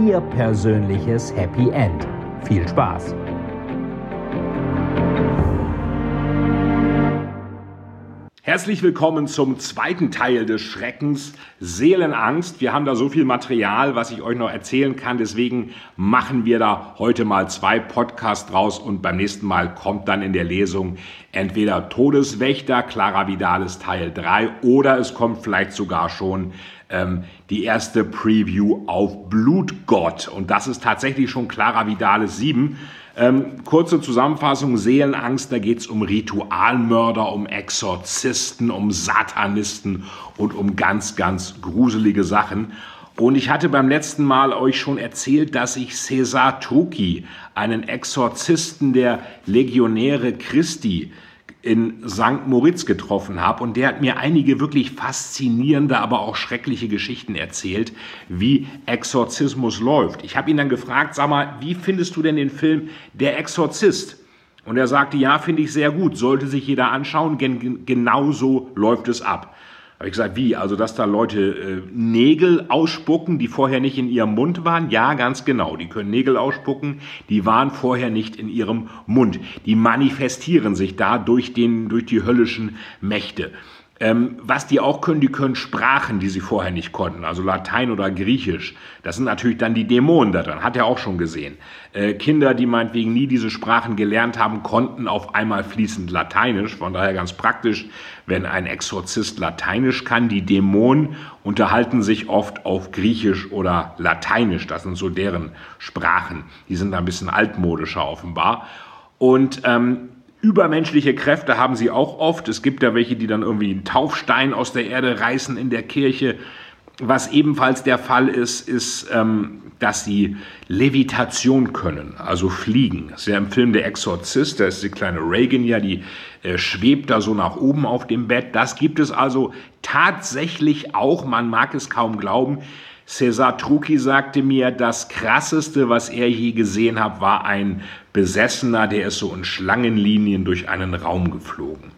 Ihr persönliches Happy End. Viel Spaß! Herzlich willkommen zum zweiten Teil des Schreckens Seelenangst. Wir haben da so viel Material, was ich euch noch erzählen kann. Deswegen machen wir da heute mal zwei Podcasts draus und beim nächsten Mal kommt dann in der Lesung entweder Todeswächter, Clara Vidalis Teil 3 oder es kommt vielleicht sogar schon ähm, die erste Preview auf Blutgott. Und das ist tatsächlich schon Clara Vidalis 7. Ähm, kurze Zusammenfassung, Seelenangst, da geht es um Ritualmörder, um Exorzisten, um Satanisten und um ganz, ganz gruselige Sachen. Und ich hatte beim letzten Mal euch schon erzählt, dass ich Cesar Trucchi, einen Exorzisten der Legionäre Christi, in St. Moritz getroffen habe und der hat mir einige wirklich faszinierende, aber auch schreckliche Geschichten erzählt, wie Exorzismus läuft. Ich habe ihn dann gefragt, sag mal, wie findest du denn den Film Der Exorzist? Und er sagte, ja, finde ich sehr gut, sollte sich jeder anschauen, gen genau so läuft es ab. Habe ich gesagt, wie? Also, dass da Leute äh, Nägel ausspucken, die vorher nicht in ihrem Mund waren? Ja, ganz genau. Die können Nägel ausspucken, die waren vorher nicht in ihrem Mund. Die manifestieren sich da durch, den, durch die höllischen Mächte. Ähm, was die auch können, die können Sprachen, die sie vorher nicht konnten, also Latein oder Griechisch. Das sind natürlich dann die Dämonen da drin, hat er auch schon gesehen. Äh, Kinder, die meinetwegen nie diese Sprachen gelernt haben, konnten auf einmal fließend Lateinisch. Von daher ganz praktisch, wenn ein Exorzist Lateinisch kann. Die Dämonen unterhalten sich oft auf Griechisch oder Lateinisch. Das sind so deren Sprachen. Die sind ein bisschen altmodischer offenbar. Und ähm, Übermenschliche Kräfte haben sie auch oft. Es gibt da welche, die dann irgendwie einen Taufstein aus der Erde reißen in der Kirche. Was ebenfalls der Fall ist, ist, ähm, dass sie Levitation können, also fliegen. Das ist ja im Film Der Exorzist, da ist die kleine Reagan ja, die äh, schwebt da so nach oben auf dem Bett. Das gibt es also tatsächlich auch, man mag es kaum glauben. Cesar Trucchi sagte mir, das Krasseste, was er je gesehen hat, war ein Besessener, der ist so in Schlangenlinien durch einen Raum geflogen.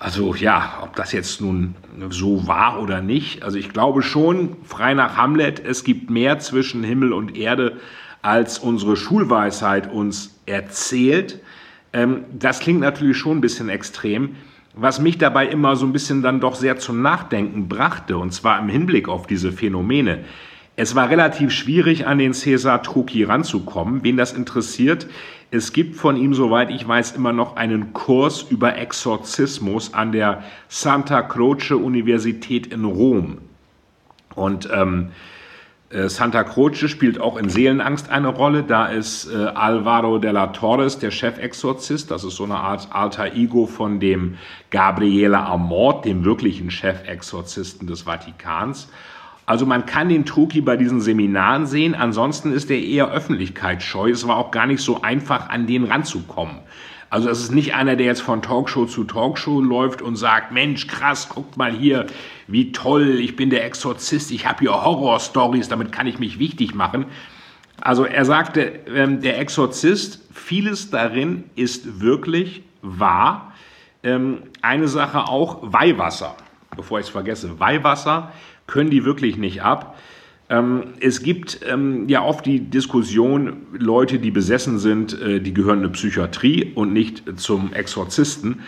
Also ja, ob das jetzt nun so war oder nicht. Also ich glaube schon, frei nach Hamlet, es gibt mehr zwischen Himmel und Erde, als unsere Schulweisheit uns erzählt. Ähm, das klingt natürlich schon ein bisschen extrem was mich dabei immer so ein bisschen dann doch sehr zum Nachdenken brachte, und zwar im Hinblick auf diese Phänomene. Es war relativ schwierig, an den Cäsar Trucchi ranzukommen. Wen das interessiert, es gibt von ihm, soweit ich weiß, immer noch einen Kurs über Exorzismus an der Santa Croce Universität in Rom. Und ähm, äh, Santa Croce spielt auch in Seelenangst eine Rolle. Da ist äh, Alvaro de la Torres, der Chefexorzist. Das ist so eine Art alter Ego von dem Gabriele Amort, dem wirklichen Chefexorzisten des Vatikans. Also man kann den Truki bei diesen Seminaren sehen. Ansonsten ist er eher öffentlichkeitsscheu. Es war auch gar nicht so einfach, an den ranzukommen. Also es ist nicht einer, der jetzt von Talkshow zu Talkshow läuft und sagt, Mensch, krass, guckt mal hier, wie toll, ich bin der Exorzist, ich habe hier Horror-Stories, damit kann ich mich wichtig machen. Also er sagte, ähm, der Exorzist, vieles darin ist wirklich wahr. Ähm, eine Sache auch, Weihwasser, bevor ich es vergesse, Weihwasser können die wirklich nicht ab. Ähm, es gibt ähm, ja oft die Diskussion, Leute, die besessen sind, äh, die gehören in eine Psychiatrie und nicht zum Exorzisten.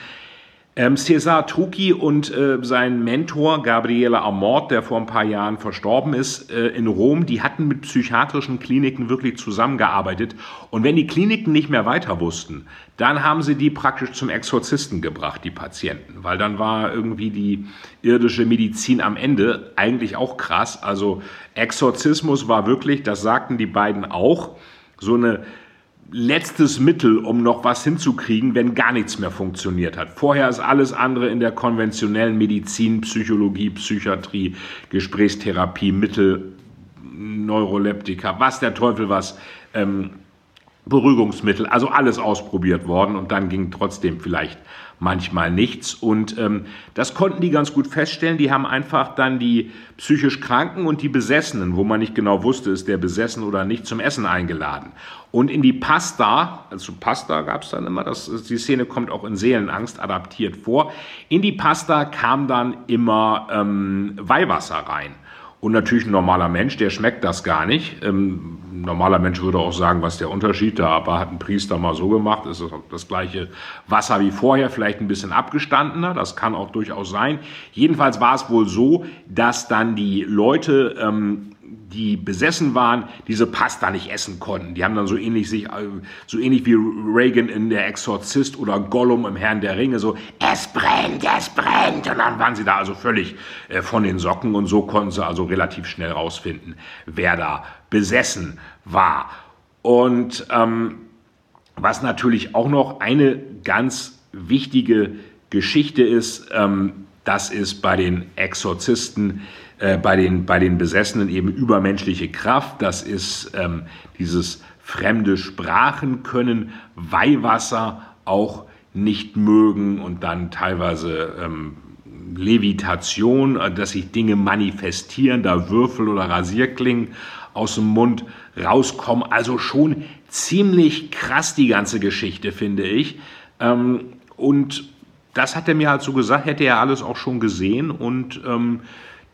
Ähm, Cesar Trucchi und äh, sein Mentor Gabriele Amort, der vor ein paar Jahren verstorben ist, äh, in Rom, die hatten mit psychiatrischen Kliniken wirklich zusammengearbeitet. Und wenn die Kliniken nicht mehr weiter wussten, dann haben sie die praktisch zum Exorzisten gebracht, die Patienten. Weil dann war irgendwie die irdische Medizin am Ende eigentlich auch krass. Also Exorzismus war wirklich, das sagten die beiden auch, so eine letztes Mittel, um noch was hinzukriegen, wenn gar nichts mehr funktioniert hat. Vorher ist alles andere in der konventionellen Medizin, Psychologie, Psychiatrie, Gesprächstherapie, Mittel Neuroleptika, was der Teufel was, ähm, Beruhigungsmittel, also alles ausprobiert worden und dann ging trotzdem vielleicht manchmal nichts. Und ähm, das konnten die ganz gut feststellen. Die haben einfach dann die psychisch Kranken und die Besessenen, wo man nicht genau wusste, ist der besessen oder nicht, zum Essen eingeladen. Und in die Pasta, also Pasta gab es dann immer, das, die Szene kommt auch in Seelenangst adaptiert vor. In die Pasta kam dann immer ähm, Weihwasser rein. Und natürlich ein normaler Mensch, der schmeckt das gar nicht. Ähm, ein normaler Mensch würde auch sagen, was der Unterschied da, aber hat ein Priester mal so gemacht, ist das gleiche Wasser wie vorher, vielleicht ein bisschen abgestandener, das kann auch durchaus sein. Jedenfalls war es wohl so, dass dann die Leute ähm, die besessen waren, diese Pasta nicht essen konnten. Die haben dann so ähnlich sich, äh, so ähnlich wie Reagan in Der Exorzist oder Gollum im Herrn der Ringe, so, es brennt, es brennt. Und dann waren sie da also völlig äh, von den Socken und so konnten sie also relativ schnell rausfinden, wer da besessen war. Und ähm, was natürlich auch noch eine ganz wichtige Geschichte ist, ähm, das ist bei den Exorzisten äh, bei, den, bei den Besessenen eben übermenschliche Kraft. Das ist ähm, dieses fremde Sprachen können, Weihwasser auch nicht mögen und dann teilweise ähm, Levitation, äh, dass sich Dinge manifestieren, da Würfel oder Rasierklingen aus dem Mund rauskommen. Also schon ziemlich krass die ganze Geschichte, finde ich. Ähm, und das hat er mir halt so gesagt, hätte er alles auch schon gesehen und ähm,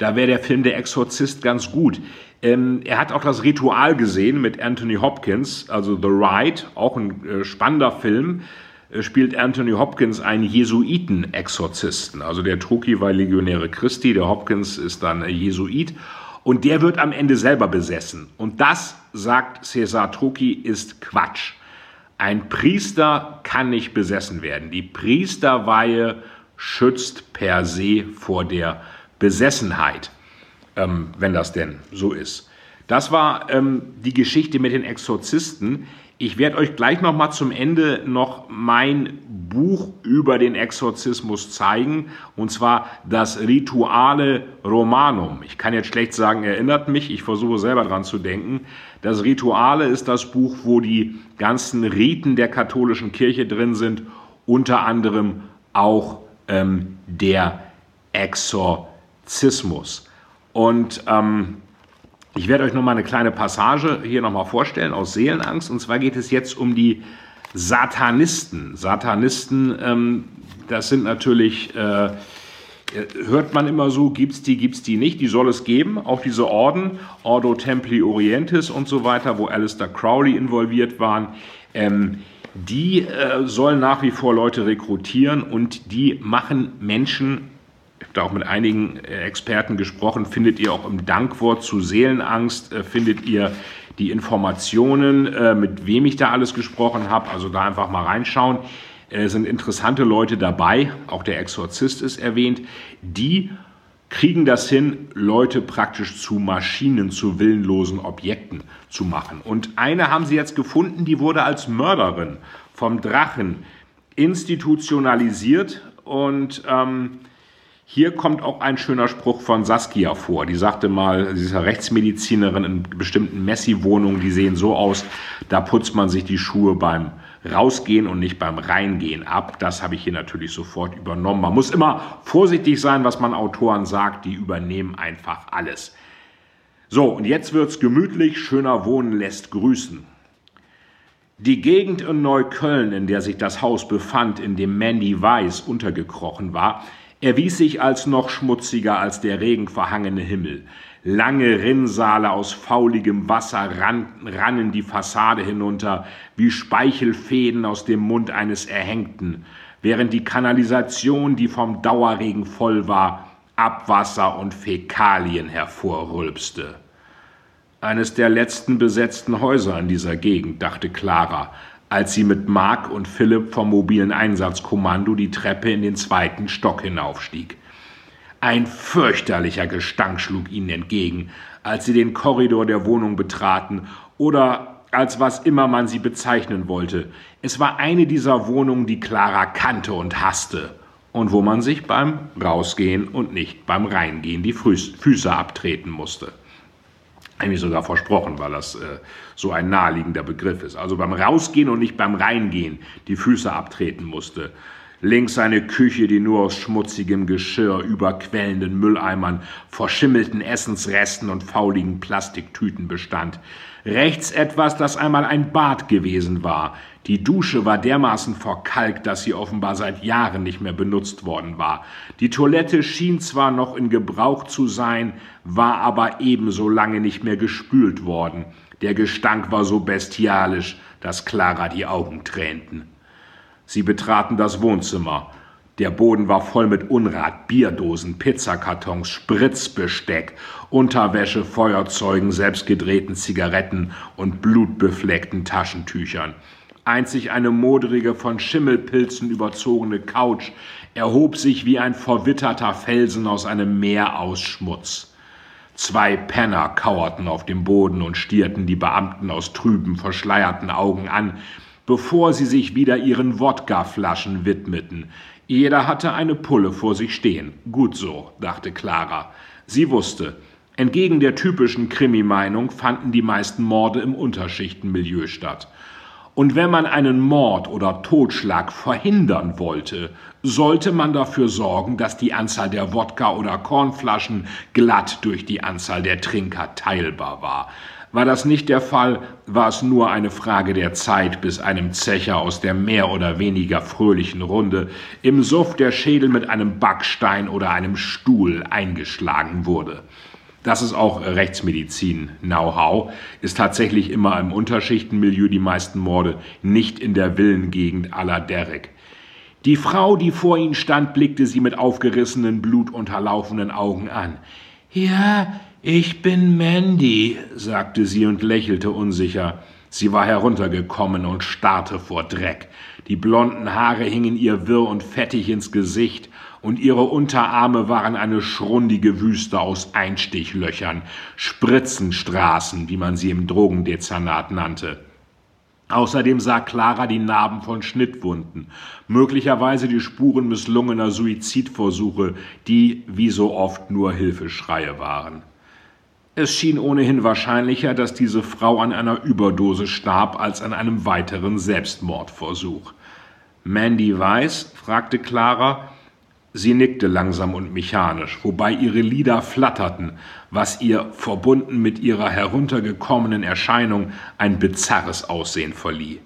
da wäre der Film Der Exorzist ganz gut. Ähm, er hat auch das Ritual gesehen mit Anthony Hopkins, also The Ride, auch ein äh, spannender Film. Äh, spielt Anthony Hopkins einen Jesuiten-Exorzisten. Also der Truki war Legionäre Christi, der Hopkins ist dann Jesuit. Und der wird am Ende selber besessen. Und das, sagt Cesar Truki, ist Quatsch. Ein Priester kann nicht besessen werden. Die Priesterweihe schützt per se vor der Besessenheit, ähm, wenn das denn so ist. Das war ähm, die Geschichte mit den Exorzisten. Ich werde euch gleich noch mal zum Ende noch mein Buch über den Exorzismus zeigen, und zwar das Rituale Romanum. Ich kann jetzt schlecht sagen, erinnert mich, ich versuche selber dran zu denken. Das Rituale ist das Buch, wo die ganzen Riten der katholischen Kirche drin sind, unter anderem auch ähm, der Exorzismus. Zismus. Und ähm, ich werde euch noch mal eine kleine Passage hier noch mal vorstellen aus Seelenangst. Und zwar geht es jetzt um die Satanisten. Satanisten, ähm, das sind natürlich, äh, hört man immer so, gibt es die, gibt es die nicht. Die soll es geben, auch diese Orden, Ordo Templi Orientis und so weiter, wo Alistair Crowley involviert waren. Ähm, die äh, sollen nach wie vor Leute rekrutieren und die machen Menschen da auch mit einigen äh, Experten gesprochen, findet ihr auch im Dankwort zu Seelenangst, äh, findet ihr die Informationen, äh, mit wem ich da alles gesprochen habe. Also da einfach mal reinschauen. Es sind interessante Leute dabei, auch der Exorzist ist erwähnt, die kriegen das hin, Leute praktisch zu Maschinen, zu willenlosen Objekten zu machen. Und eine haben sie jetzt gefunden, die wurde als Mörderin vom Drachen institutionalisiert und ähm, hier kommt auch ein schöner Spruch von Saskia vor. Die sagte mal, sie ist ja Rechtsmedizinerin in bestimmten Messi-Wohnungen, die sehen so aus, da putzt man sich die Schuhe beim Rausgehen und nicht beim Reingehen ab. Das habe ich hier natürlich sofort übernommen. Man muss immer vorsichtig sein, was man Autoren sagt, die übernehmen einfach alles. So, und jetzt wird's gemütlich, schöner Wohnen lässt grüßen. Die Gegend in Neukölln, in der sich das Haus befand, in dem Mandy Weiss untergekrochen war, erwies sich als noch schmutziger als der regenverhangene Himmel. Lange Rinnsale aus fauligem Wasser rannen die Fassade hinunter wie Speichelfäden aus dem Mund eines Erhängten, während die Kanalisation, die vom Dauerregen voll war, Abwasser und Fäkalien hervorrülpste. Eines der letzten besetzten Häuser in dieser Gegend, dachte Clara, als sie mit Mark und Philipp vom mobilen Einsatzkommando die Treppe in den zweiten Stock hinaufstieg. Ein fürchterlicher Gestank schlug ihnen entgegen, als sie den Korridor der Wohnung betraten oder als was immer man sie bezeichnen wollte. Es war eine dieser Wohnungen, die Clara kannte und hasste und wo man sich beim Rausgehen und nicht beim Reingehen die Füße abtreten musste. Eigentlich sogar versprochen, weil das äh, so ein naheliegender Begriff ist. Also beim Rausgehen und nicht beim Reingehen die Füße abtreten musste. Links eine Küche, die nur aus schmutzigem Geschirr, überquellenden Mülleimern, verschimmelten Essensresten und fauligen Plastiktüten bestand. Rechts etwas, das einmal ein Bad gewesen war. Die Dusche war dermaßen verkalkt, dass sie offenbar seit Jahren nicht mehr benutzt worden war. Die Toilette schien zwar noch in Gebrauch zu sein, war aber ebenso lange nicht mehr gespült worden. Der Gestank war so bestialisch, dass Clara die Augen tränten. Sie betraten das Wohnzimmer. Der Boden war voll mit Unrat, Bierdosen, Pizzakartons, Spritzbesteck, Unterwäsche, Feuerzeugen, selbstgedrehten Zigaretten und blutbefleckten Taschentüchern. Einzig eine modrige, von Schimmelpilzen überzogene Couch erhob sich wie ein verwitterter Felsen aus einem Meer aus Schmutz. Zwei Penner kauerten auf dem Boden und stierten die Beamten aus trüben, verschleierten Augen an, bevor sie sich wieder ihren Wodkaflaschen widmeten. Jeder hatte eine Pulle vor sich stehen. Gut so, dachte Clara. Sie wusste, entgegen der typischen Krimi-Meinung fanden die meisten Morde im Unterschichtenmilieu statt. Und wenn man einen Mord oder Totschlag verhindern wollte, sollte man dafür sorgen, dass die Anzahl der Wodka- oder Kornflaschen glatt durch die Anzahl der Trinker teilbar war. War das nicht der Fall, war es nur eine Frage der Zeit, bis einem Zecher aus der mehr oder weniger fröhlichen Runde im Suff der Schädel mit einem Backstein oder einem Stuhl eingeschlagen wurde. Das ist auch Rechtsmedizin-Know-how, ist tatsächlich immer im Unterschichtenmilieu die meisten Morde, nicht in der Villengegend aller Derek. Die Frau, die vor ihnen stand, blickte sie mit aufgerissenen, blutunterlaufenden Augen an. Ja, ich bin Mandy, sagte sie und lächelte unsicher. Sie war heruntergekommen und starrte vor Dreck. Die blonden Haare hingen ihr wirr und fettig ins Gesicht, und ihre Unterarme waren eine schrundige Wüste aus Einstichlöchern, Spritzenstraßen, wie man sie im Drogendezernat nannte. Außerdem sah Clara die Narben von Schnittwunden, möglicherweise die Spuren misslungener Suizidversuche, die wie so oft nur Hilfeschreie waren. Es schien ohnehin wahrscheinlicher, dass diese Frau an einer Überdose starb, als an einem weiteren Selbstmordversuch. Mandy weiß? fragte Clara. Sie nickte langsam und mechanisch, wobei ihre Lider flatterten, was ihr, verbunden mit ihrer heruntergekommenen Erscheinung, ein bizarres Aussehen verlieh.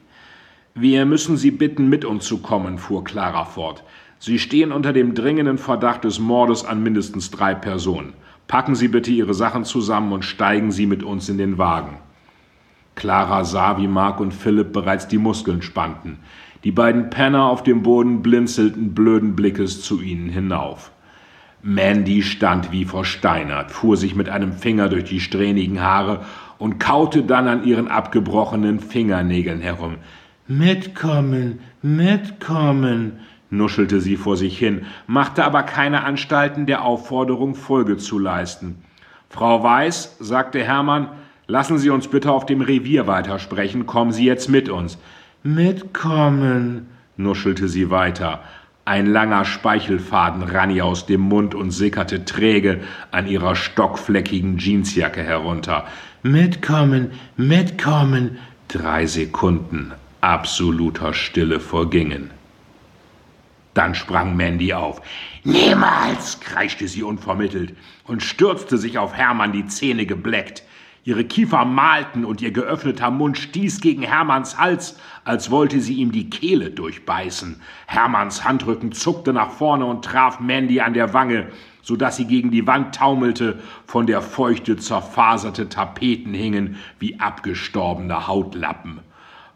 Wir müssen Sie bitten, mit uns zu kommen, fuhr Clara fort. Sie stehen unter dem dringenden Verdacht des Mordes an mindestens drei Personen. Packen Sie bitte Ihre Sachen zusammen und steigen Sie mit uns in den Wagen. Clara sah, wie Mark und Philipp bereits die Muskeln spannten. Die beiden Penner auf dem Boden blinzelten blöden Blickes zu ihnen hinauf. Mandy stand wie versteinert, fuhr sich mit einem Finger durch die strähnigen Haare und kaute dann an ihren abgebrochenen Fingernägeln herum. Mitkommen, mitkommen, nuschelte sie vor sich hin, machte aber keine Anstalten, der Aufforderung Folge zu leisten. Frau Weiß, sagte Hermann, lassen Sie uns bitte auf dem Revier weitersprechen, kommen Sie jetzt mit uns. Mitkommen, nuschelte sie weiter. Ein langer Speichelfaden rann ihr aus dem Mund und sickerte träge an ihrer stockfleckigen Jeansjacke herunter. Mitkommen, mitkommen. Drei Sekunden absoluter Stille vergingen. Dann sprang Mandy auf. Niemals! kreischte sie unvermittelt und stürzte sich auf Hermann, die Zähne gebleckt. Ihre Kiefer malten und ihr geöffneter Mund stieß gegen Hermanns Hals, als wollte sie ihm die Kehle durchbeißen. Hermanns Handrücken zuckte nach vorne und traf Mandy an der Wange, so dass sie gegen die Wand taumelte, von der feuchte zerfaserte Tapeten hingen wie abgestorbene Hautlappen.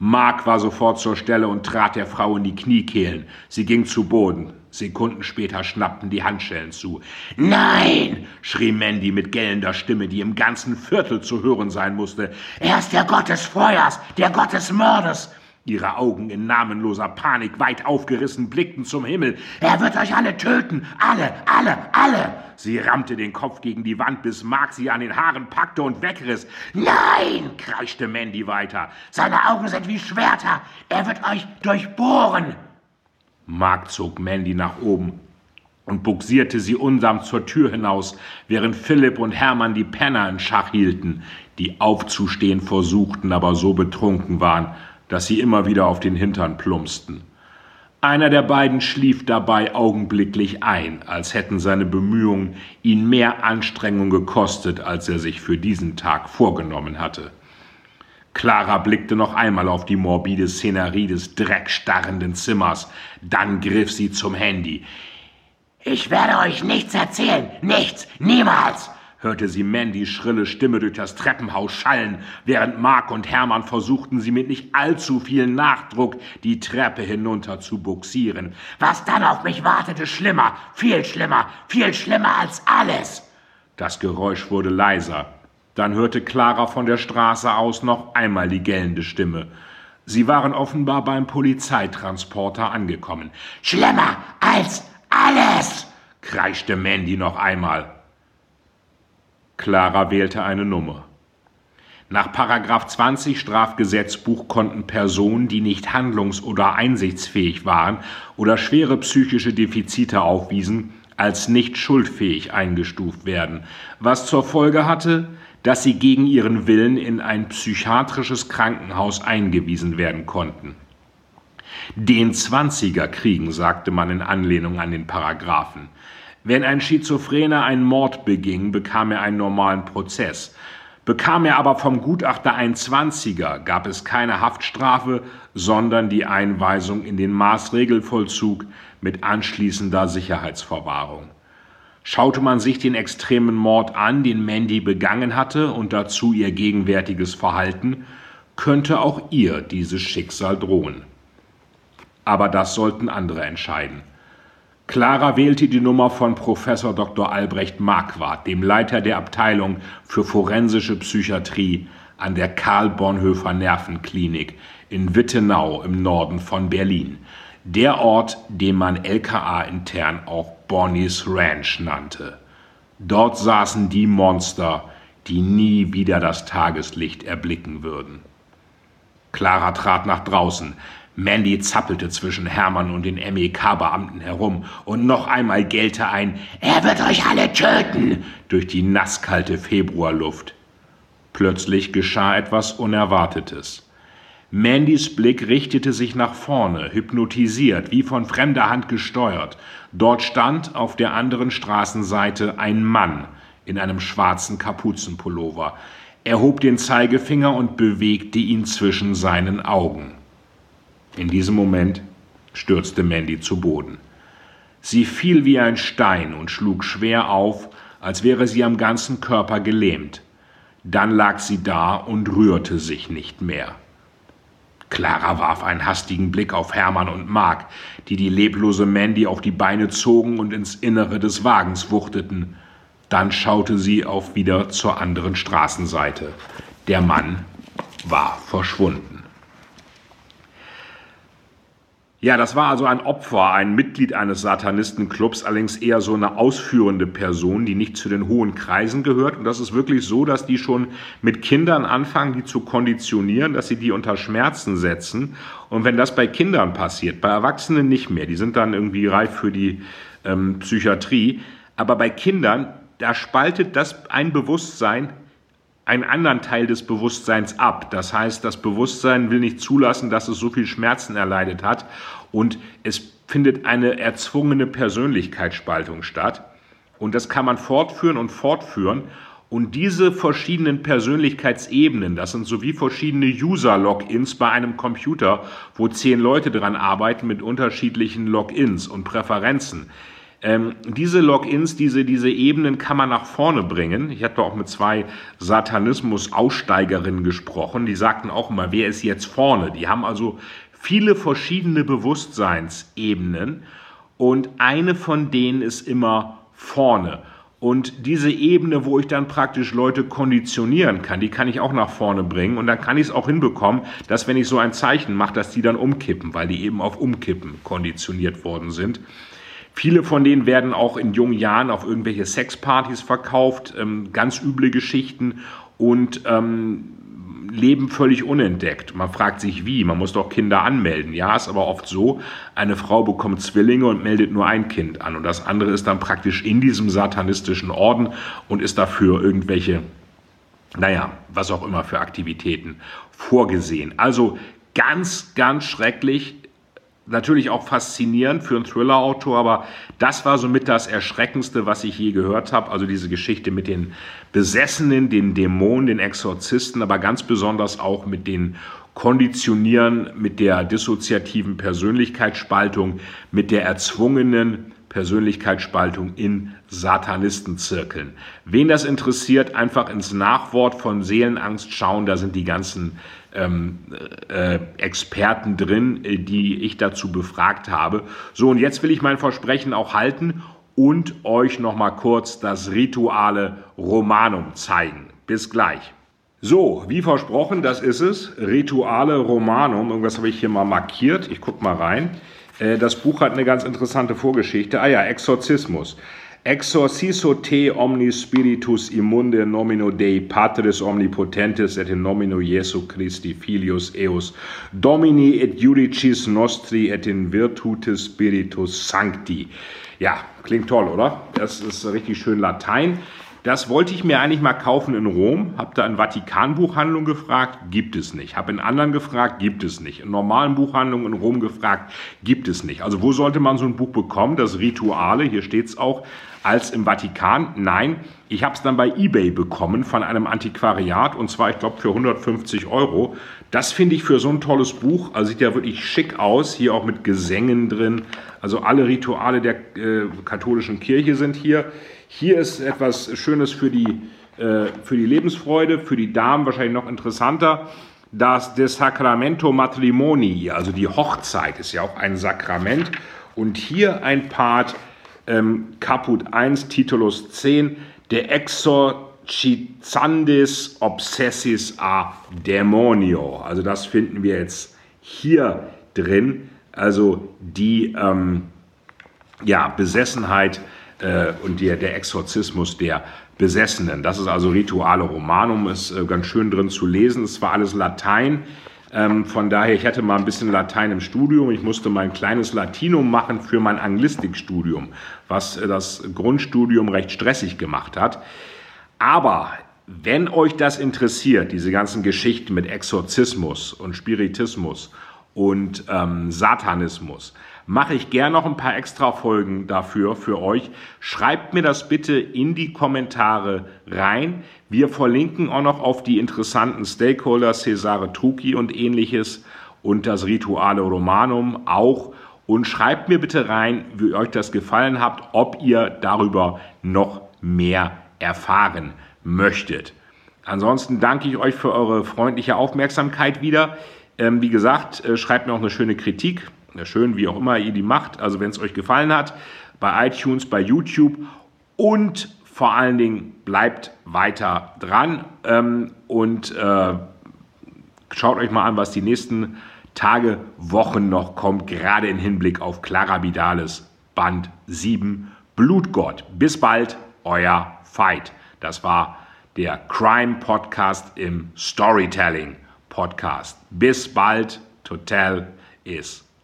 Mark war sofort zur Stelle und trat der Frau in die Kniekehlen. Sie ging zu Boden. Sekunden später schnappten die Handschellen zu. Nein! schrie Mandy mit gellender Stimme, die im ganzen Viertel zu hören sein musste. Er ist der Gott des Feuers, der Gott des Mordes. Ihre Augen in namenloser Panik weit aufgerissen blickten zum Himmel. Er wird euch alle töten. Alle, alle, alle. Sie rammte den Kopf gegen die Wand, bis Mark sie an den Haaren packte und wegriss. Nein, kreischte Mandy weiter. Seine Augen sind wie Schwerter. Er wird euch durchbohren. Mark zog Mandy nach oben und buxierte sie unsamt zur Tür hinaus, während Philipp und Hermann die Penner in Schach hielten, die aufzustehen versuchten, aber so betrunken waren, dass sie immer wieder auf den Hintern plumpsten. Einer der beiden schlief dabei augenblicklich ein, als hätten seine Bemühungen ihn mehr Anstrengung gekostet, als er sich für diesen Tag vorgenommen hatte. Clara blickte noch einmal auf die morbide Szenerie des dreckstarrenden Zimmers, dann griff sie zum Handy. Ich werde euch nichts erzählen, nichts, niemals, hörte sie Mandys schrille Stimme durch das Treppenhaus schallen, während Mark und Hermann versuchten, sie mit nicht allzu viel Nachdruck die Treppe hinunter zu buxieren. Was dann auf mich wartete, schlimmer, viel schlimmer, viel schlimmer als alles. Das Geräusch wurde leiser. Dann hörte Clara von der Straße aus noch einmal die gellende Stimme. Sie waren offenbar beim Polizeitransporter angekommen. Schlimmer als alles! kreischte Mandy noch einmal. Clara wählte eine Nummer. Nach Paragraph 20 Strafgesetzbuch konnten Personen, die nicht handlungs- oder einsichtsfähig waren oder schwere psychische Defizite aufwiesen, als nicht schuldfähig eingestuft werden, was zur Folge hatte, dass sie gegen ihren Willen in ein psychiatrisches Krankenhaus eingewiesen werden konnten. Den Zwanziger kriegen, sagte man in Anlehnung an den Paragraphen. Wenn ein Schizophrener einen Mord beging, bekam er einen normalen Prozess. Bekam er aber vom Gutachter ein Zwanziger, gab es keine Haftstrafe, sondern die Einweisung in den Maßregelvollzug mit anschließender Sicherheitsverwahrung. Schaute man sich den extremen Mord an, den Mandy begangen hatte, und dazu ihr gegenwärtiges Verhalten, könnte auch ihr dieses Schicksal drohen. Aber das sollten andere entscheiden. Clara wählte die Nummer von Professor Dr. Albrecht Marquardt, dem Leiter der Abteilung für forensische Psychiatrie an der Karl Bonhoeffer Nervenklinik in Wittenau im Norden von Berlin. Der Ort, den man LKA intern auch Bonnie's Ranch nannte. Dort saßen die Monster, die nie wieder das Tageslicht erblicken würden. Clara trat nach draußen. Mandy zappelte zwischen Hermann und den MEK-Beamten herum und noch einmal gellte ein Er wird euch alle töten durch die nasskalte Februarluft. Plötzlich geschah etwas Unerwartetes. Mandys Blick richtete sich nach vorne, hypnotisiert, wie von fremder Hand gesteuert. Dort stand auf der anderen Straßenseite ein Mann in einem schwarzen Kapuzenpullover. Er hob den Zeigefinger und bewegte ihn zwischen seinen Augen. In diesem Moment stürzte Mandy zu Boden. Sie fiel wie ein Stein und schlug schwer auf, als wäre sie am ganzen Körper gelähmt. Dann lag sie da und rührte sich nicht mehr. Clara warf einen hastigen Blick auf Hermann und Mark, die die leblose Mandy auf die Beine zogen und ins Innere des Wagens wuchteten. Dann schaute sie auf wieder zur anderen Straßenseite. Der Mann war verschwunden. Ja, das war also ein Opfer, ein Mitglied eines Satanistenclubs, allerdings eher so eine ausführende Person, die nicht zu den hohen Kreisen gehört. Und das ist wirklich so, dass die schon mit Kindern anfangen, die zu konditionieren, dass sie die unter Schmerzen setzen. Und wenn das bei Kindern passiert, bei Erwachsenen nicht mehr, die sind dann irgendwie reif für die ähm, Psychiatrie. Aber bei Kindern, da spaltet das ein Bewusstsein einen anderen Teil des Bewusstseins ab. Das heißt, das Bewusstsein will nicht zulassen, dass es so viel Schmerzen erleidet hat und es findet eine erzwungene Persönlichkeitsspaltung statt. Und das kann man fortführen und fortführen. Und diese verschiedenen Persönlichkeitsebenen, das sind so wie verschiedene User-Logins bei einem Computer, wo zehn Leute dran arbeiten mit unterschiedlichen Logins und Präferenzen. Ähm, diese Logins, diese, diese Ebenen kann man nach vorne bringen. Ich hatte auch mit zwei Satanismus-Aussteigerinnen gesprochen, die sagten auch immer, wer ist jetzt vorne? Die haben also viele verschiedene Bewusstseinsebenen und eine von denen ist immer vorne. Und diese Ebene, wo ich dann praktisch Leute konditionieren kann, die kann ich auch nach vorne bringen. Und dann kann ich es auch hinbekommen, dass wenn ich so ein Zeichen mache, dass die dann umkippen, weil die eben auf Umkippen konditioniert worden sind. Viele von denen werden auch in jungen Jahren auf irgendwelche Sexpartys verkauft, ähm, ganz üble Geschichten. Und ähm, leben völlig unentdeckt. Man fragt sich wie, man muss doch Kinder anmelden. Ja, ist aber oft so, eine Frau bekommt Zwillinge und meldet nur ein Kind an und das andere ist dann praktisch in diesem satanistischen Orden und ist dafür irgendwelche, naja, was auch immer für Aktivitäten vorgesehen. Also ganz, ganz schrecklich natürlich auch faszinierend für einen Thriller-Autor, aber das war somit das Erschreckendste, was ich je gehört habe. Also diese Geschichte mit den Besessenen, den Dämonen, den Exorzisten, aber ganz besonders auch mit den Konditionieren, mit der dissoziativen Persönlichkeitsspaltung, mit der erzwungenen Persönlichkeitsspaltung in Satanistenzirkeln. Wen das interessiert, einfach ins Nachwort von Seelenangst schauen, da sind die ganzen ähm, äh, Experten drin, äh, die ich dazu befragt habe. So, und jetzt will ich mein Versprechen auch halten und euch nochmal kurz das Rituale Romanum zeigen. Bis gleich. So, wie versprochen, das ist es. Rituale Romanum. Irgendwas habe ich hier mal markiert. Ich gucke mal rein. Äh, das Buch hat eine ganz interessante Vorgeschichte. Ah ja, Exorzismus. Exorciso te omnis spiritus immunde nomino Dei Patris omnipotentis et in nomino Jesu Christi filius eus Domini et judicis nostri et in virtute Spiritus Sancti. Ja, klingt toll, oder? Das ist richtig schön Latein. Das wollte ich mir eigentlich mal kaufen in Rom, habe da in Vatikanbuchhandlung gefragt, gibt es nicht. Habe in anderen gefragt, gibt es nicht. In normalen Buchhandlungen in Rom gefragt, gibt es nicht. Also wo sollte man so ein Buch bekommen? Das Rituale, hier steht es auch, als im Vatikan. Nein, ich habe es dann bei eBay bekommen von einem Antiquariat und zwar, ich glaube, für 150 Euro. Das finde ich für so ein tolles Buch, also sieht ja wirklich schick aus, hier auch mit Gesängen drin. Also alle Rituale der äh, katholischen Kirche sind hier. Hier ist etwas Schönes für die, äh, für die Lebensfreude, für die Damen wahrscheinlich noch interessanter. Das De Sacramento Matrimoni, also die Hochzeit, ist ja auch ein Sakrament. Und hier ein Part, ähm, Caput 1, Titulus 10, De Exorcizandis Obsessis a Demonio. Also das finden wir jetzt hier drin. Also die ähm, ja, Besessenheit äh, und der, der Exorzismus der Besessenen. Das ist also Rituale Romanum, ist äh, ganz schön drin zu lesen. Es war alles Latein. Ähm, von daher, ich hatte mal ein bisschen Latein im Studium. Ich musste mein kleines Latinum machen für mein Anglistikstudium, was äh, das Grundstudium recht stressig gemacht hat. Aber wenn euch das interessiert, diese ganzen Geschichten mit Exorzismus und Spiritismus und ähm, Satanismus, mache ich gern noch ein paar extra Folgen dafür für euch. Schreibt mir das bitte in die Kommentare rein. Wir verlinken auch noch auf die interessanten Stakeholder Cesare Trucchi und ähnliches und das Rituale Romanum auch. Und schreibt mir bitte rein, wie euch das gefallen hat, ob ihr darüber noch mehr erfahren möchtet. Ansonsten danke ich euch für eure freundliche Aufmerksamkeit wieder. Ähm, wie gesagt, äh, schreibt mir auch eine schöne Kritik schön, wie auch immer ihr die macht. Also wenn es euch gefallen hat, bei iTunes, bei YouTube und vor allen Dingen bleibt weiter dran ähm, und äh, schaut euch mal an, was die nächsten Tage, Wochen noch kommt, gerade im Hinblick auf Clara Vidales Band 7 Blutgott. Bis bald, euer Fight. Das war der Crime Podcast im Storytelling Podcast. Bis bald, Total is